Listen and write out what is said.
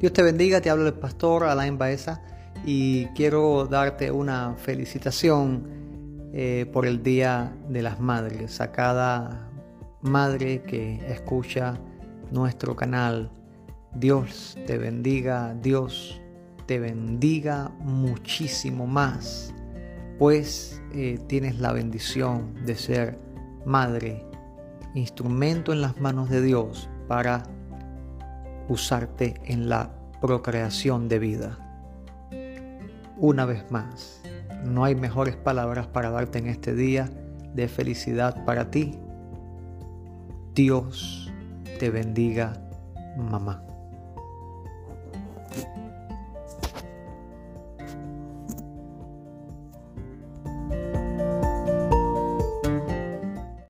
Dios te bendiga, te hablo el pastor Alain Baeza y quiero darte una felicitación eh, por el Día de las Madres a cada madre que escucha nuestro canal. Dios te bendiga, Dios te bendiga muchísimo más, pues eh, tienes la bendición de ser madre, instrumento en las manos de Dios para usarte en la procreación de vida. Una vez más, no hay mejores palabras para darte en este día de felicidad para ti. Dios te bendiga, mamá.